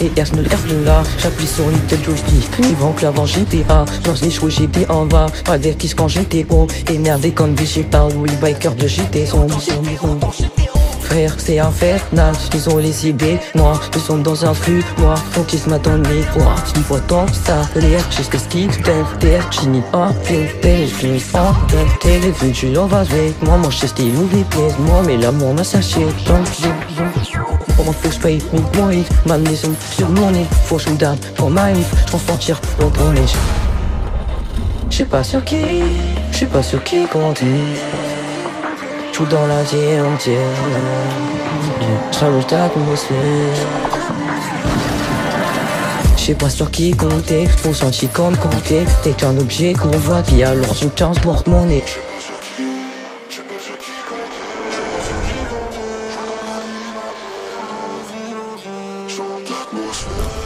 Et S ne S de là, j'appuie sur une tête joystick Ils vont clairement GTA, dans les jouets j'étais en bas Pas d'être quand j'étais haut, énervé comme végétal Oui biker de GT sont frère, c'est infernal, ils ont les idées Moi, je suis dans un flux, moi, faut qu'ils se m'attendent Moi, il faut tant ça, l'air, jusqu'à ce qu'ils t'aiment Terre, j'finis en filter, j'finis en Les vues, tu l'envases avec moi, moi, je sais style ou les Moi, mais l'amour m'a saché, donc Comment faut que je paye mon point Ma maison sur mon nez, faut que je dame pour ma vie. Je mentir pour ton nez J'sais pas sur qui, j'sais pas sur qui compter dans la vie entière. Change d'atmosphère J'sais pas sur qui compter, faut sentir comme compter T'es qu'un objet qu'on voit qui alors je transporte mon nez. atmosphère